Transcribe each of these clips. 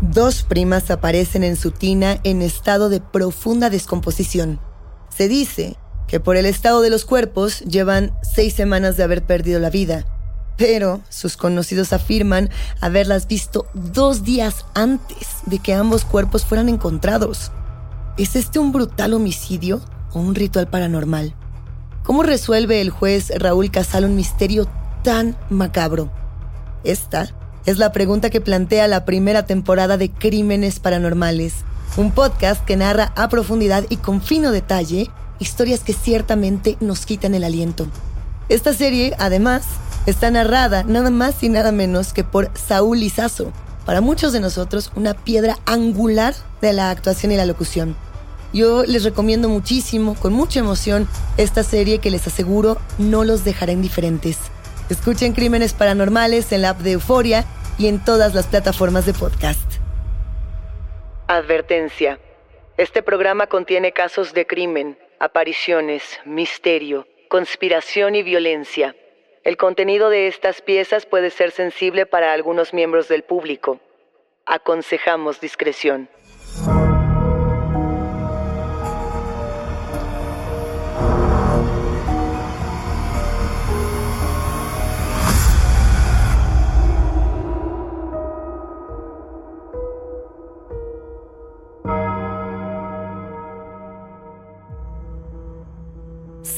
Dos primas aparecen en su tina en estado de profunda descomposición. Se dice que por el estado de los cuerpos llevan seis semanas de haber perdido la vida, pero sus conocidos afirman haberlas visto dos días antes de que ambos cuerpos fueran encontrados. ¿Es este un brutal homicidio o un ritual paranormal? ¿Cómo resuelve el juez Raúl Casal un misterio tan macabro? Esta es la pregunta que plantea la primera temporada de Crímenes Paranormales, un podcast que narra a profundidad y con fino detalle historias que ciertamente nos quitan el aliento. Esta serie, además, está narrada nada más y nada menos que por Saúl Lizazo, para muchos de nosotros una piedra angular de la actuación y la locución. Yo les recomiendo muchísimo, con mucha emoción, esta serie que les aseguro no los dejará indiferentes. Escuchen Crímenes Paranormales en la app de Euforia y en todas las plataformas de podcast. Advertencia. Este programa contiene casos de crimen, apariciones, misterio, conspiración y violencia. El contenido de estas piezas puede ser sensible para algunos miembros del público. Aconsejamos discreción.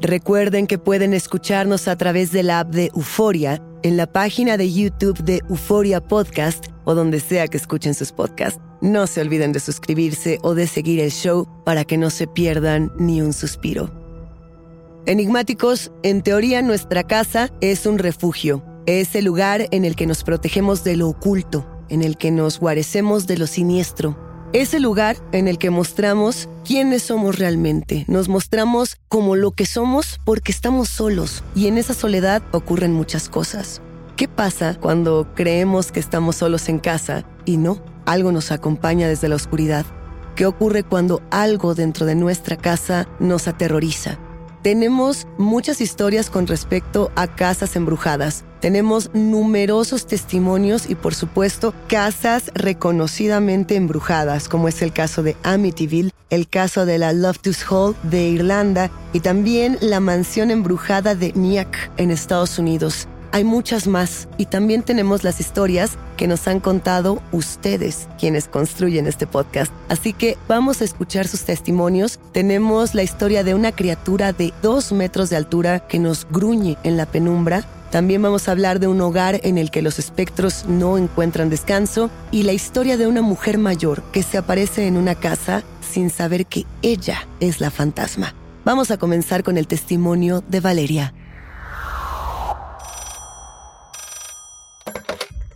Recuerden que pueden escucharnos a través de la app de Euforia, en la página de YouTube de Euforia Podcast o donde sea que escuchen sus podcasts. No se olviden de suscribirse o de seguir el show para que no se pierdan ni un suspiro. Enigmáticos, en teoría nuestra casa es un refugio. Es el lugar en el que nos protegemos de lo oculto, en el que nos guarecemos de lo siniestro. Es el lugar en el que mostramos quiénes somos realmente. Nos mostramos como lo que somos porque estamos solos y en esa soledad ocurren muchas cosas. ¿Qué pasa cuando creemos que estamos solos en casa y no? Algo nos acompaña desde la oscuridad. ¿Qué ocurre cuando algo dentro de nuestra casa nos aterroriza? Tenemos muchas historias con respecto a casas embrujadas. Tenemos numerosos testimonios y por supuesto casas reconocidamente embrujadas, como es el caso de Amityville, el caso de la Loftus Hall de Irlanda y también la mansión embrujada de Nyack en Estados Unidos. Hay muchas más y también tenemos las historias que nos han contado ustedes, quienes construyen este podcast. Así que vamos a escuchar sus testimonios. Tenemos la historia de una criatura de dos metros de altura que nos gruñe en la penumbra. También vamos a hablar de un hogar en el que los espectros no encuentran descanso y la historia de una mujer mayor que se aparece en una casa sin saber que ella es la fantasma. Vamos a comenzar con el testimonio de Valeria.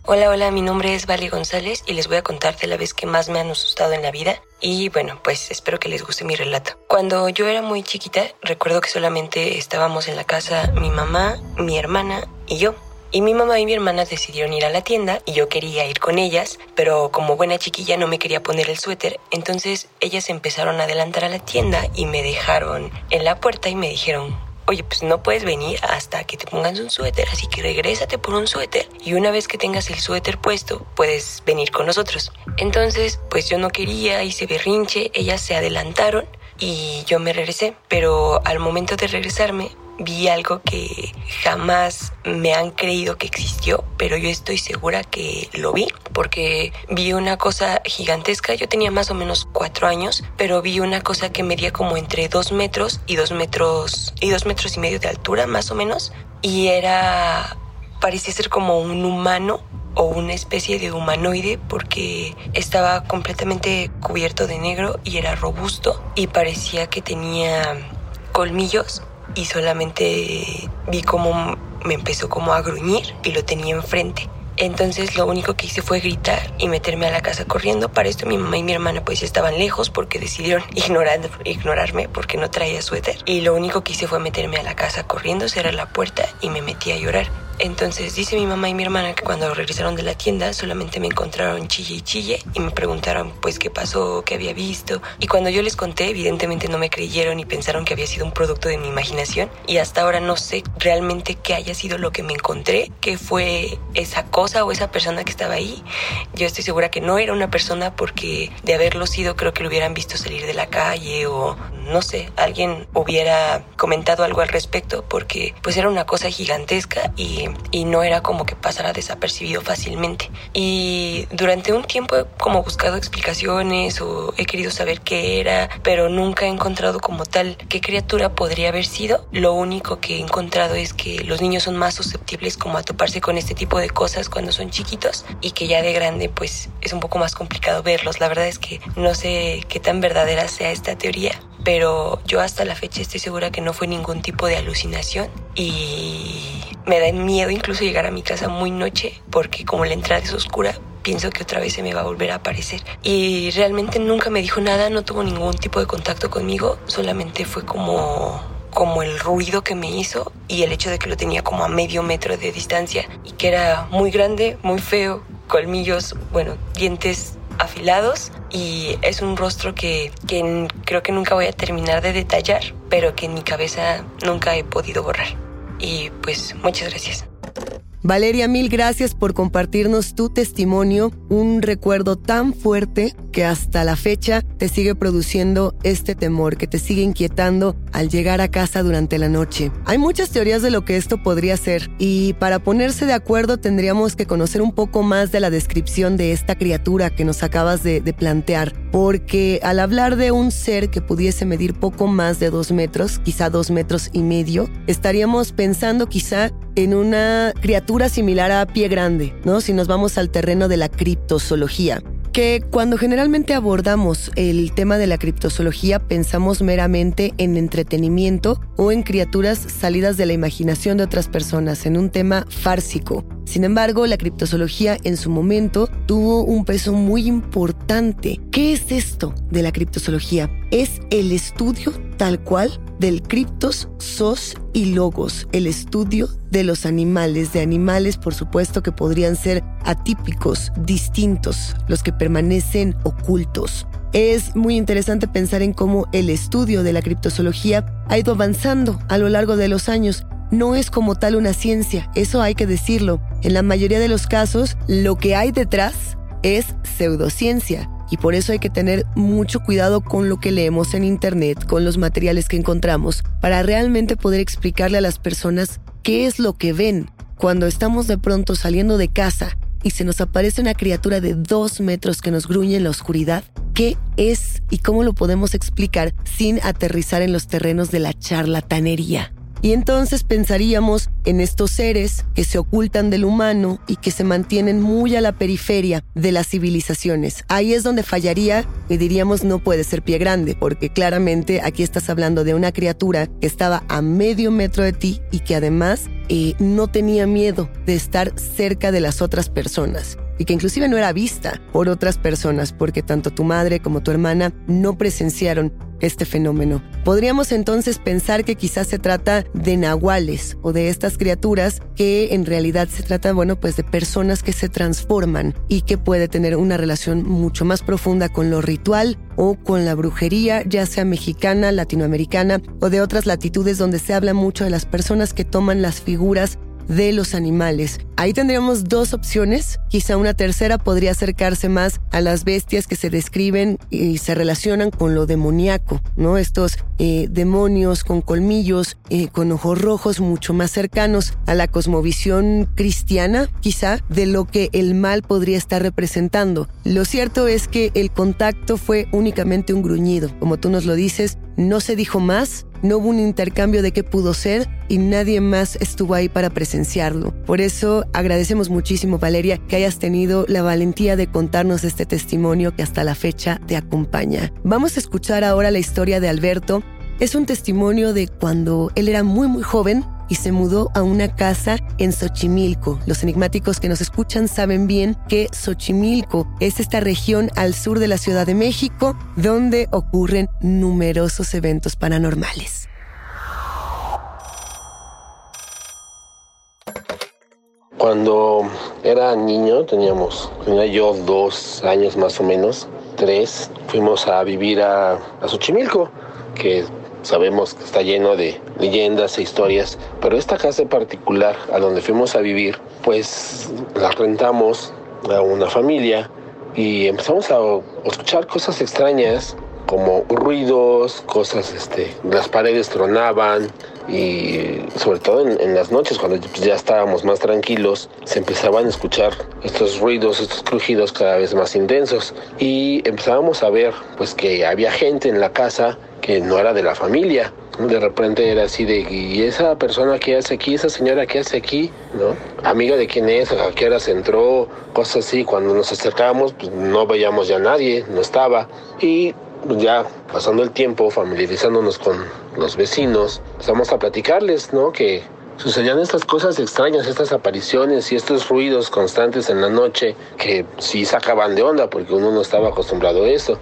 Hola, hola, mi nombre es Vale González y les voy a contar de la vez que más me han asustado en la vida y bueno, pues espero que les guste mi relato. Cuando yo era muy chiquita, recuerdo que solamente estábamos en la casa mi mamá, mi hermana y yo. Y mi mamá y mi hermana decidieron ir a la tienda y yo quería ir con ellas, pero como buena chiquilla no me quería poner el suéter, entonces ellas empezaron a adelantar a la tienda y me dejaron en la puerta y me dijeron, oye, pues no puedes venir hasta que te pongas un suéter, así que regrésate por un suéter y una vez que tengas el suéter puesto, puedes venir con nosotros. Entonces, pues yo no quería, hice berrinche, ellas se adelantaron y yo me regresé, pero al momento de regresarme vi algo que jamás me han creído que existió, pero yo estoy segura que lo vi, porque vi una cosa gigantesca, yo tenía más o menos cuatro años, pero vi una cosa que medía como entre dos metros y dos metros y dos metros y medio de altura, más o menos, y era, parecía ser como un humano o una especie de humanoide porque estaba completamente cubierto de negro y era robusto y parecía que tenía colmillos y solamente vi cómo me empezó como a gruñir y lo tenía enfrente. Entonces lo único que hice fue gritar y meterme a la casa corriendo. Para esto mi mamá y mi hermana pues estaban lejos porque decidieron ignorar, ignorarme porque no traía suéter. Y lo único que hice fue meterme a la casa corriendo, cerrar la puerta y me metí a llorar. Entonces dice mi mamá y mi hermana que cuando regresaron de la tienda solamente me encontraron chille y chille y me preguntaron pues qué pasó, qué había visto. Y cuando yo les conté evidentemente no me creyeron y pensaron que había sido un producto de mi imaginación y hasta ahora no sé realmente qué haya sido lo que me encontré, qué fue esa cosa o esa persona que estaba ahí. Yo estoy segura que no era una persona porque de haberlo sido creo que lo hubieran visto salir de la calle o no sé, alguien hubiera comentado algo al respecto porque pues era una cosa gigantesca y, y no era como que pasara desapercibido fácilmente. Y durante un tiempo he como buscado explicaciones o he querido saber qué era, pero nunca he encontrado como tal qué criatura podría haber sido. Lo único que he encontrado es que los niños son más susceptibles como a toparse con este tipo de cosas cuando son chiquitos y que ya de grande pues es un poco más complicado verlos. La verdad es que no sé qué tan verdadera sea esta teoría, pero yo hasta la fecha estoy segura que no fue ningún tipo de alucinación y me da miedo incluso llegar a mi casa muy noche porque como la entrada es oscura pienso que otra vez se me va a volver a aparecer. Y realmente nunca me dijo nada, no tuvo ningún tipo de contacto conmigo, solamente fue como como el ruido que me hizo y el hecho de que lo tenía como a medio metro de distancia y que era muy grande, muy feo, colmillos, bueno, dientes afilados y es un rostro que, que creo que nunca voy a terminar de detallar, pero que en mi cabeza nunca he podido borrar. Y pues muchas gracias. Valeria, mil gracias por compartirnos tu testimonio, un recuerdo tan fuerte que hasta la fecha te sigue produciendo este temor, que te sigue inquietando al llegar a casa durante la noche. Hay muchas teorías de lo que esto podría ser y para ponerse de acuerdo tendríamos que conocer un poco más de la descripción de esta criatura que nos acabas de, plantear, porque al hablar de un ser que pudiese medir poco más de dos metros, quizá dos metros y medio, estaríamos pensando quizá en una criatura similar a pie grande, ¿no? Si nos vamos al terreno de la criptozoología que cuando generalmente abordamos el tema de la criptozoología pensamos meramente en entretenimiento o en criaturas salidas de la imaginación de otras personas, en un tema fársico. Sin embargo, la criptozoología en su momento tuvo un peso muy importante. ¿Qué es esto de la criptozoología? Es el estudio tal cual del criptos, sos y logos, el estudio de los animales, de animales por supuesto que podrían ser atípicos, distintos, los que permanecen ocultos. Es muy interesante pensar en cómo el estudio de la criptozoología ha ido avanzando a lo largo de los años. No es como tal una ciencia, eso hay que decirlo. En la mayoría de los casos, lo que hay detrás es pseudociencia. Y por eso hay que tener mucho cuidado con lo que leemos en Internet, con los materiales que encontramos, para realmente poder explicarle a las personas qué es lo que ven cuando estamos de pronto saliendo de casa y se nos aparece una criatura de dos metros que nos gruñe en la oscuridad. ¿Qué es y cómo lo podemos explicar sin aterrizar en los terrenos de la charlatanería? Y entonces pensaríamos en estos seres que se ocultan del humano y que se mantienen muy a la periferia de las civilizaciones. Ahí es donde fallaría y diríamos no puede ser pie grande, porque claramente aquí estás hablando de una criatura que estaba a medio metro de ti y que además eh, no tenía miedo de estar cerca de las otras personas y que inclusive no era vista por otras personas porque tanto tu madre como tu hermana no presenciaron este fenómeno. Podríamos entonces pensar que quizás se trata de nahuales o de estas criaturas que en realidad se trata, bueno, pues de personas que se transforman y que puede tener una relación mucho más profunda con lo ritual o con la brujería, ya sea mexicana, latinoamericana o de otras latitudes donde se habla mucho de las personas que toman las figuras de los animales. Ahí tendríamos dos opciones. Quizá una tercera podría acercarse más a las bestias que se describen y se relacionan con lo demoníaco, ¿no? Estos eh, demonios con colmillos, eh, con ojos rojos, mucho más cercanos a la cosmovisión cristiana, quizá, de lo que el mal podría estar representando. Lo cierto es que el contacto fue únicamente un gruñido. Como tú nos lo dices, no se dijo más, no hubo un intercambio de qué pudo ser y nadie más estuvo ahí para presenciarlo. Por eso agradecemos muchísimo, Valeria, que hayas tenido la valentía de contarnos este testimonio que hasta la fecha te acompaña. Vamos a escuchar ahora la historia de Alberto. Es un testimonio de cuando él era muy muy joven y se mudó a una casa en Xochimilco. Los enigmáticos que nos escuchan saben bien que Xochimilco es esta región al sur de la Ciudad de México donde ocurren numerosos eventos paranormales. Cuando era niño, teníamos, tenía yo dos años más o menos, tres, fuimos a vivir a, a Xochimilco, que sabemos que está lleno de leyendas e historias, pero esta casa en particular, a donde fuimos a vivir, pues la rentamos a una familia y empezamos a escuchar cosas extrañas como ruidos, cosas, este, las paredes tronaban y sobre todo en, las noches cuando ya estábamos más tranquilos se empezaban a escuchar estos ruidos, estos crujidos cada vez más intensos y empezábamos a ver pues que había gente en la casa que no era de la familia. De repente era así de, ¿y esa persona que hace aquí? ¿Esa señora que hace aquí? ¿No? Amiga de quién es, a qué se entró, cosas así. Cuando nos acercábamos, pues no veíamos ya a nadie, no estaba. Y ya pasando el tiempo, familiarizándonos con los vecinos, empezamos a platicarles, ¿no? Que sucedían estas cosas extrañas, estas apariciones y estos ruidos constantes en la noche que sí sacaban de onda porque uno no estaba acostumbrado a eso.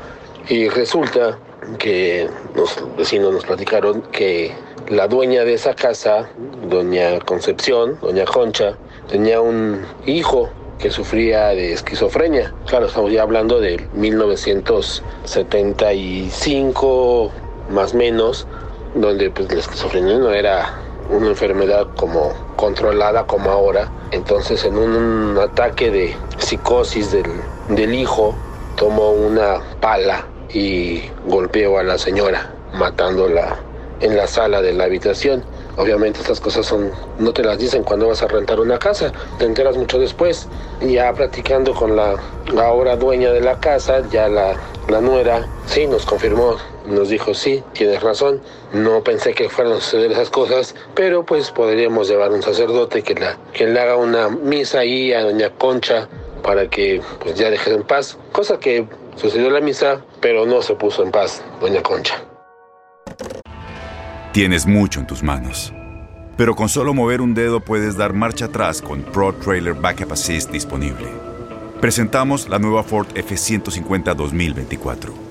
Y resulta que los vecinos nos platicaron que la dueña de esa casa, doña Concepción, doña Concha, tenía un hijo que sufría de esquizofrenia. Claro, estamos ya hablando de 1975 más menos, donde pues la esquizofrenia no era una enfermedad como controlada como ahora. Entonces en un ataque de psicosis del, del hijo tomó una pala y golpeó a la señora matándola en la sala de la habitación. Obviamente estas cosas son, no te las dicen cuando vas a rentar una casa, te enteras mucho después. Ya platicando con la ahora dueña de la casa, ya la, la nuera, sí, nos confirmó, nos dijo, sí, tienes razón, no pensé que fueran a suceder esas cosas, pero pues podríamos llevar un sacerdote que, la, que le haga una misa ahí a doña Concha para que pues ya deje en paz, cosa que sucedió la misa, pero no se puso en paz doña Concha. Tienes mucho en tus manos. Pero con solo mover un dedo puedes dar marcha atrás con Pro Trailer Backup Assist disponible. Presentamos la nueva Ford F150 2024.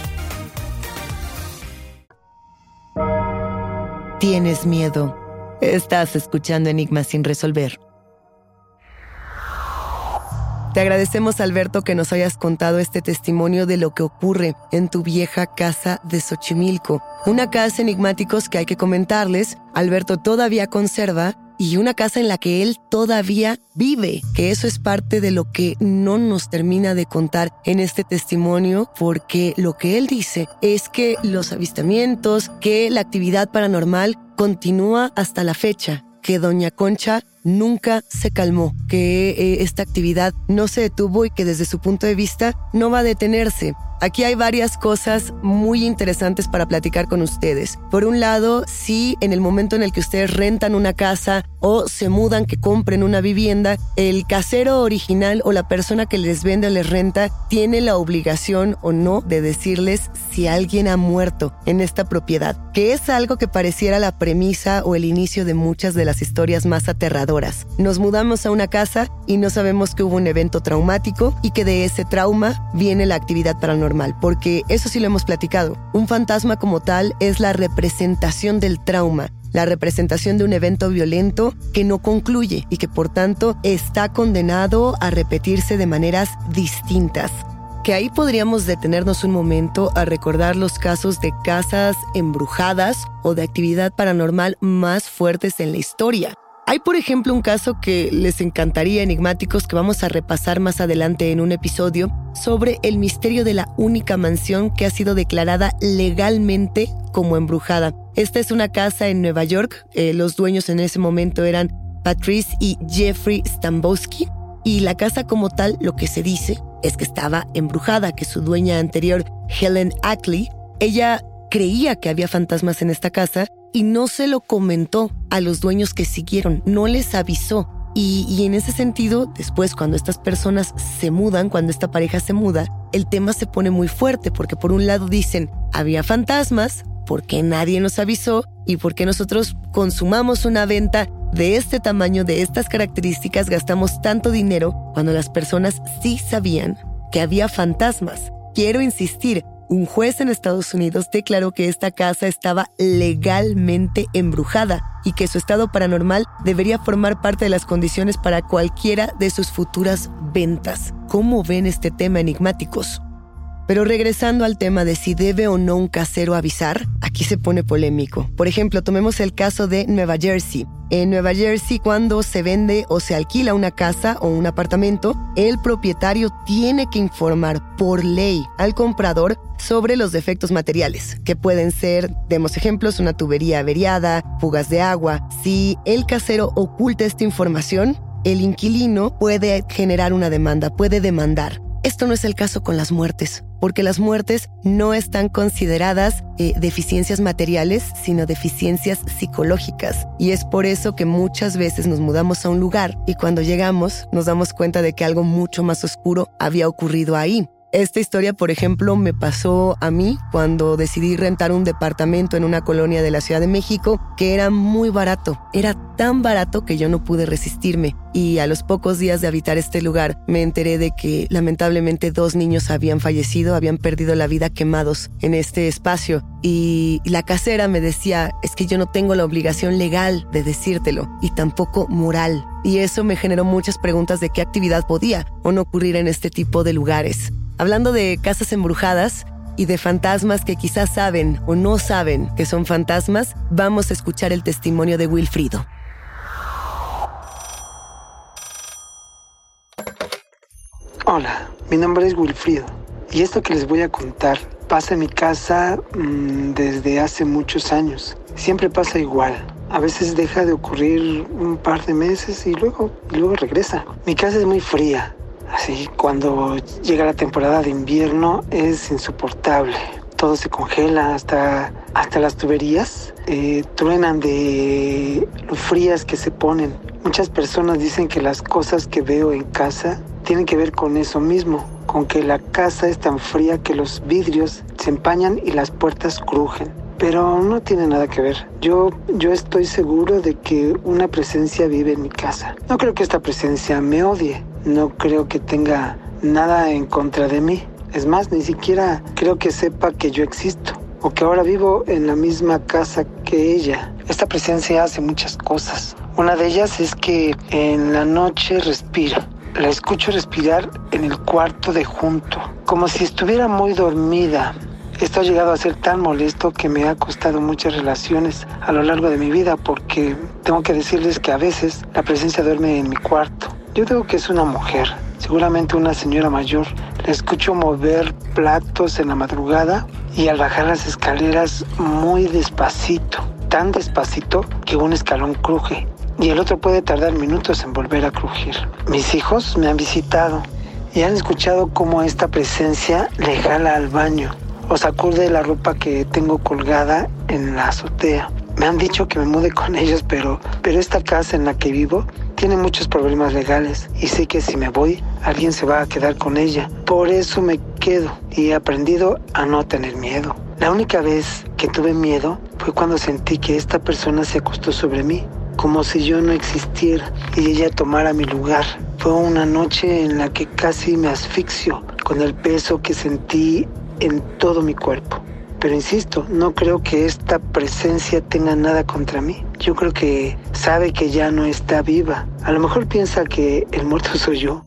Tienes miedo. Estás escuchando Enigmas sin resolver. Te agradecemos, Alberto, que nos hayas contado este testimonio de lo que ocurre en tu vieja casa de Xochimilco. Una casa enigmáticos que hay que comentarles, Alberto todavía conserva y una casa en la que él todavía vive, que eso es parte de lo que no nos termina de contar en este testimonio, porque lo que él dice es que los avistamientos, que la actividad paranormal continúa hasta la fecha, que Doña Concha nunca se calmó, que eh, esta actividad no se detuvo y que desde su punto de vista no va a detenerse. Aquí hay varias cosas muy interesantes para platicar con ustedes. Por un lado, si en el momento en el que ustedes rentan una casa o se mudan, que compren una vivienda, el casero original o la persona que les vende o les renta tiene la obligación o no de decirles si alguien ha muerto en esta propiedad, que es algo que pareciera la premisa o el inicio de muchas de las historias más aterradoras. Nos mudamos a una casa y no sabemos que hubo un evento traumático y que de ese trauma viene la actividad paranormal porque eso sí lo hemos platicado. Un fantasma como tal es la representación del trauma, la representación de un evento violento que no concluye y que por tanto está condenado a repetirse de maneras distintas. Que ahí podríamos detenernos un momento a recordar los casos de casas embrujadas o de actividad paranormal más fuertes en la historia. Hay, por ejemplo, un caso que les encantaría enigmáticos que vamos a repasar más adelante en un episodio sobre el misterio de la única mansión que ha sido declarada legalmente como embrujada. Esta es una casa en Nueva York. Eh, los dueños en ese momento eran Patrice y Jeffrey Stambowski. Y la casa como tal, lo que se dice es que estaba embrujada, que su dueña anterior, Helen Ackley, ella creía que había fantasmas en esta casa y no se lo comentó a los dueños que siguieron, no les avisó. Y, y, en ese sentido, después cuando estas personas se mudan, cuando esta pareja se muda, el tema se pone muy fuerte porque por un lado dicen, había fantasmas, ¿por qué nadie nos avisó? ¿Y por qué nosotros consumamos una venta de este tamaño, de estas características, gastamos tanto dinero cuando las personas sí sabían que había fantasmas? Quiero insistir, un juez en Estados Unidos declaró que esta casa estaba legalmente embrujada y que su estado paranormal debería formar parte de las condiciones para cualquiera de sus futuras ventas. ¿Cómo ven este tema enigmáticos? Pero regresando al tema de si debe o no un casero avisar, aquí se pone polémico. Por ejemplo, tomemos el caso de Nueva Jersey. En Nueva Jersey, cuando se vende o se alquila una casa o un apartamento, el propietario tiene que informar por ley al comprador sobre los defectos materiales, que pueden ser, demos ejemplos, una tubería averiada, fugas de agua. Si el casero oculta esta información, el inquilino puede generar una demanda, puede demandar. Esto no es el caso con las muertes, porque las muertes no están consideradas eh, deficiencias materiales, sino deficiencias psicológicas. Y es por eso que muchas veces nos mudamos a un lugar y cuando llegamos nos damos cuenta de que algo mucho más oscuro había ocurrido ahí. Esta historia, por ejemplo, me pasó a mí cuando decidí rentar un departamento en una colonia de la Ciudad de México que era muy barato. Era tan barato que yo no pude resistirme. Y a los pocos días de habitar este lugar me enteré de que lamentablemente dos niños habían fallecido, habían perdido la vida quemados en este espacio. Y la casera me decía, es que yo no tengo la obligación legal de decírtelo y tampoco moral. Y eso me generó muchas preguntas de qué actividad podía o no ocurrir en este tipo de lugares. Hablando de casas embrujadas y de fantasmas que quizás saben o no saben que son fantasmas, vamos a escuchar el testimonio de Wilfrido. Hola, mi nombre es Wilfrido y esto que les voy a contar pasa en mi casa mmm, desde hace muchos años. Siempre pasa igual. A veces deja de ocurrir un par de meses y luego, y luego regresa. Mi casa es muy fría, Así, cuando llega la temporada de invierno es insoportable. Todo se congela, hasta, hasta las tuberías eh, truenan de lo frías que se ponen. Muchas personas dicen que las cosas que veo en casa tienen que ver con eso mismo, con que la casa es tan fría que los vidrios se empañan y las puertas crujen pero no tiene nada que ver. Yo, yo estoy seguro de que una presencia vive en mi casa. No creo que esta presencia me odie, no creo que tenga nada en contra de mí. Es más, ni siquiera creo que sepa que yo existo o que ahora vivo en la misma casa que ella. Esta presencia hace muchas cosas. Una de ellas es que en la noche respira. La escucho respirar en el cuarto de junto, como si estuviera muy dormida esto ha llegado a ser tan molesto que me ha costado muchas relaciones a lo largo de mi vida porque tengo que decirles que a veces la presencia duerme en mi cuarto. Yo digo que es una mujer, seguramente una señora mayor. La escucho mover platos en la madrugada y al bajar las escaleras muy despacito, tan despacito que un escalón cruje y el otro puede tardar minutos en volver a crujir. Mis hijos me han visitado y han escuchado cómo esta presencia le jala al baño o sacude la ropa que tengo colgada en la azotea. Me han dicho que me mude con ellos, pero, pero esta casa en la que vivo tiene muchos problemas legales y sé que si me voy, alguien se va a quedar con ella. Por eso me quedo y he aprendido a no tener miedo. La única vez que tuve miedo fue cuando sentí que esta persona se acostó sobre mí, como si yo no existiera y ella tomara mi lugar. Fue una noche en la que casi me asfixio con el peso que sentí en todo mi cuerpo. Pero insisto, no creo que esta presencia tenga nada contra mí. Yo creo que sabe que ya no está viva. A lo mejor piensa que el muerto soy yo.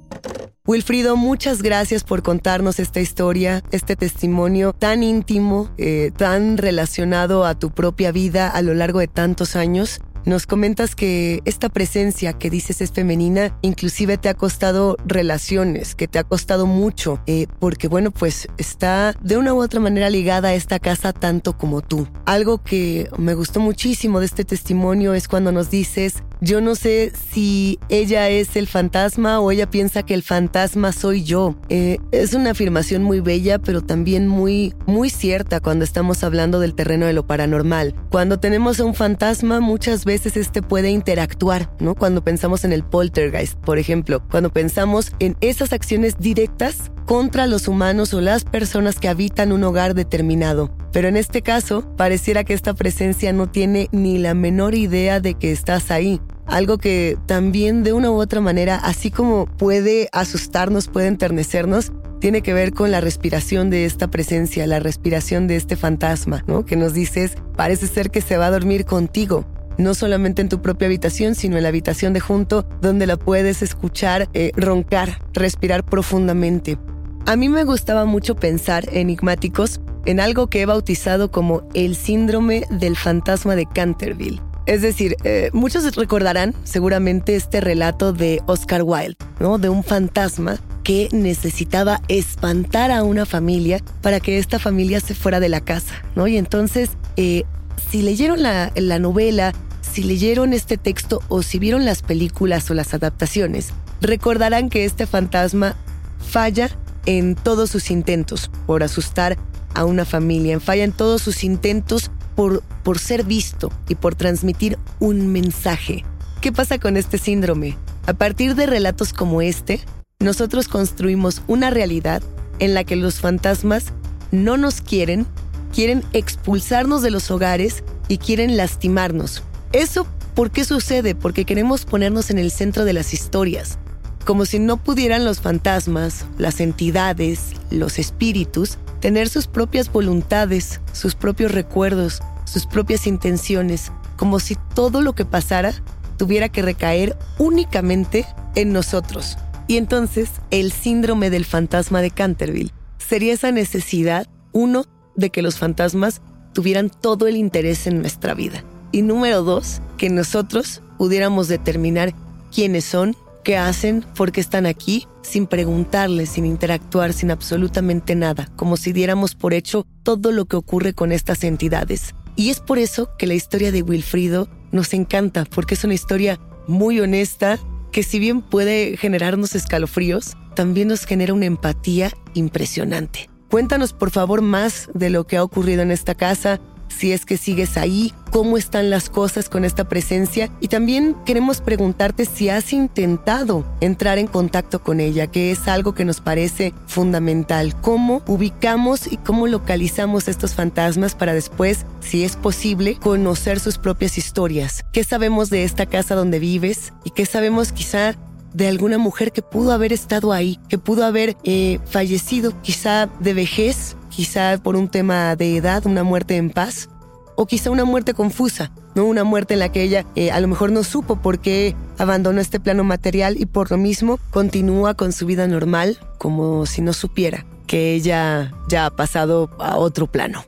Wilfrido, muchas gracias por contarnos esta historia, este testimonio tan íntimo, eh, tan relacionado a tu propia vida a lo largo de tantos años. Nos comentas que esta presencia que dices es femenina, inclusive te ha costado relaciones, que te ha costado mucho, eh, porque bueno, pues está de una u otra manera ligada a esta casa tanto como tú. Algo que me gustó muchísimo de este testimonio es cuando nos dices, yo no sé si ella es el fantasma o ella piensa que el fantasma soy yo. Eh, es una afirmación muy bella, pero también muy, muy cierta cuando estamos hablando del terreno de lo paranormal. Cuando tenemos a un fantasma, muchas veces este puede interactuar, ¿no? Cuando pensamos en el poltergeist, por ejemplo, cuando pensamos en esas acciones directas contra los humanos o las personas que habitan un hogar determinado. Pero en este caso, pareciera que esta presencia no tiene ni la menor idea de que estás ahí. Algo que también de una u otra manera, así como puede asustarnos, puede enternecernos, tiene que ver con la respiración de esta presencia, la respiración de este fantasma, ¿no? Que nos dices, parece ser que se va a dormir contigo. No solamente en tu propia habitación, sino en la habitación de junto, donde la puedes escuchar eh, roncar, respirar profundamente. A mí me gustaba mucho pensar, enigmáticos, en algo que he bautizado como el síndrome del fantasma de Canterville. Es decir, eh, muchos recordarán seguramente este relato de Oscar Wilde, ¿no? De un fantasma que necesitaba espantar a una familia para que esta familia se fuera de la casa, ¿no? Y entonces, eh, si leyeron la, la novela, si leyeron este texto o si vieron las películas o las adaptaciones, recordarán que este fantasma falla en todos sus intentos por asustar a una familia, falla en todos sus intentos por, por ser visto y por transmitir un mensaje. ¿Qué pasa con este síndrome? A partir de relatos como este, nosotros construimos una realidad en la que los fantasmas no nos quieren, quieren expulsarnos de los hogares y quieren lastimarnos. ¿Eso por qué sucede? Porque queremos ponernos en el centro de las historias, como si no pudieran los fantasmas, las entidades, los espíritus, tener sus propias voluntades, sus propios recuerdos, sus propias intenciones, como si todo lo que pasara tuviera que recaer únicamente en nosotros. Y entonces el síndrome del fantasma de Canterville sería esa necesidad, uno, de que los fantasmas tuvieran todo el interés en nuestra vida. Y número dos, que nosotros pudiéramos determinar quiénes son, qué hacen, por qué están aquí, sin preguntarles, sin interactuar, sin absolutamente nada, como si diéramos por hecho todo lo que ocurre con estas entidades. Y es por eso que la historia de Wilfrido nos encanta, porque es una historia muy honesta, que si bien puede generarnos escalofríos, también nos genera una empatía impresionante. Cuéntanos por favor más de lo que ha ocurrido en esta casa, si es que sigues ahí, cómo están las cosas con esta presencia y también queremos preguntarte si has intentado entrar en contacto con ella, que es algo que nos parece fundamental. ¿Cómo ubicamos y cómo localizamos estos fantasmas para después, si es posible, conocer sus propias historias? ¿Qué sabemos de esta casa donde vives y qué sabemos quizá de alguna mujer que pudo haber estado ahí, que pudo haber eh, fallecido quizá de vejez quizá por un tema de edad, una muerte en paz, o quizá una muerte confusa, ¿no? Una muerte en la que ella eh, a lo mejor no supo por qué abandonó este plano material y por lo mismo continúa con su vida normal como si no supiera que ella ya ha pasado a otro plano.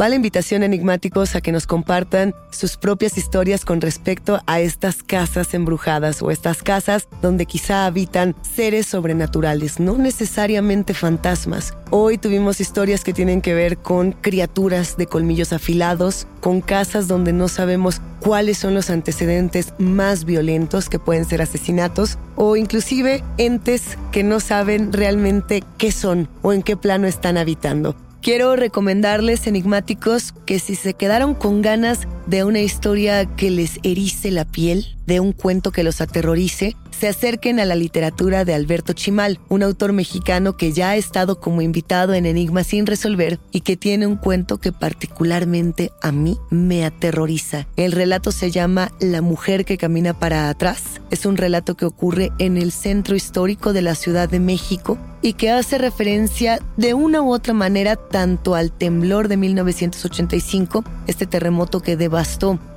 Va la invitación enigmáticos a que nos compartan sus propias historias con respecto a estas casas embrujadas o estas casas donde quizá habitan seres sobrenaturales, no necesariamente fantasmas. Hoy tuvimos historias que tienen que ver con criaturas de colmillos afilados, con casas donde no sabemos cuáles son los antecedentes más violentos que pueden ser asesinatos o inclusive entes que no saben realmente qué son o en qué plano están habitando. Quiero recomendarles, enigmáticos, que si se quedaron con ganas de una historia que les erice la piel, de un cuento que los aterrorice, se acerquen a la literatura de Alberto Chimal, un autor mexicano que ya ha estado como invitado en Enigma sin resolver y que tiene un cuento que particularmente a mí me aterroriza. El relato se llama La mujer que camina para atrás. Es un relato que ocurre en el centro histórico de la Ciudad de México y que hace referencia de una u otra manera tanto al temblor de 1985, este terremoto que devastó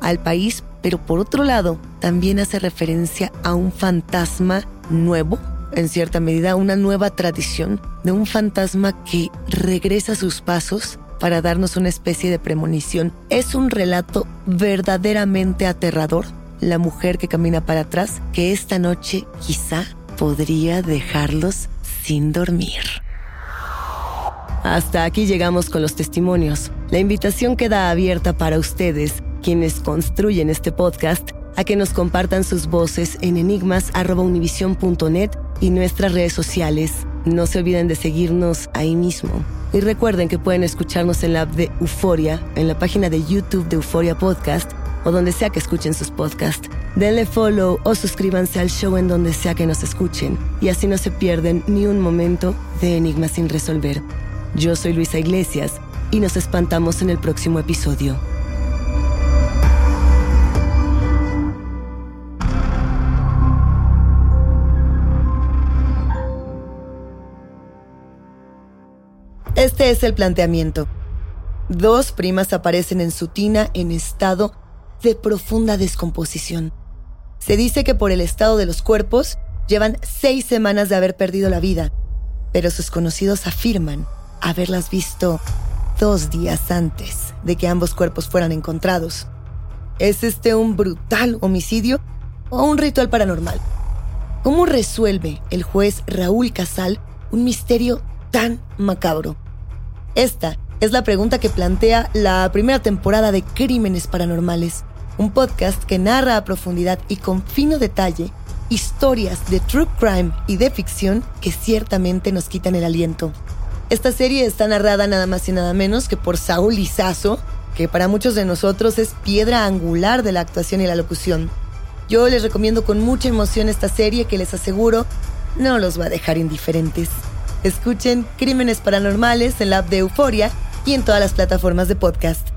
al país, pero por otro lado también hace referencia a un fantasma nuevo, en cierta medida una nueva tradición de un fantasma que regresa a sus pasos para darnos una especie de premonición. Es un relato verdaderamente aterrador. La mujer que camina para atrás, que esta noche quizá podría dejarlos sin dormir. Hasta aquí llegamos con los testimonios. La invitación queda abierta para ustedes, quienes construyen este podcast, a que nos compartan sus voces en enigmas.univision.net y nuestras redes sociales. No se olviden de seguirnos ahí mismo. Y recuerden que pueden escucharnos en la app de Euforia, en la página de YouTube de Euforia Podcast o donde sea que escuchen sus podcasts. Denle follow o suscríbanse al show en donde sea que nos escuchen y así no se pierden ni un momento de Enigmas sin resolver. Yo soy Luisa Iglesias y nos espantamos en el próximo episodio. Este es el planteamiento. Dos primas aparecen en su tina en estado de profunda descomposición. Se dice que por el estado de los cuerpos llevan seis semanas de haber perdido la vida, pero sus conocidos afirman haberlas visto dos días antes de que ambos cuerpos fueran encontrados. ¿Es este un brutal homicidio o un ritual paranormal? ¿Cómo resuelve el juez Raúl Casal un misterio tan macabro? Esta es la pregunta que plantea la primera temporada de Crímenes Paranormales, un podcast que narra a profundidad y con fino detalle historias de true crime y de ficción que ciertamente nos quitan el aliento. Esta serie está narrada nada más y nada menos que por Saúl Lizazo, que para muchos de nosotros es piedra angular de la actuación y la locución. Yo les recomiendo con mucha emoción esta serie que les aseguro no los va a dejar indiferentes. Escuchen Crímenes Paranormales en la app de Euforia y en todas las plataformas de podcast.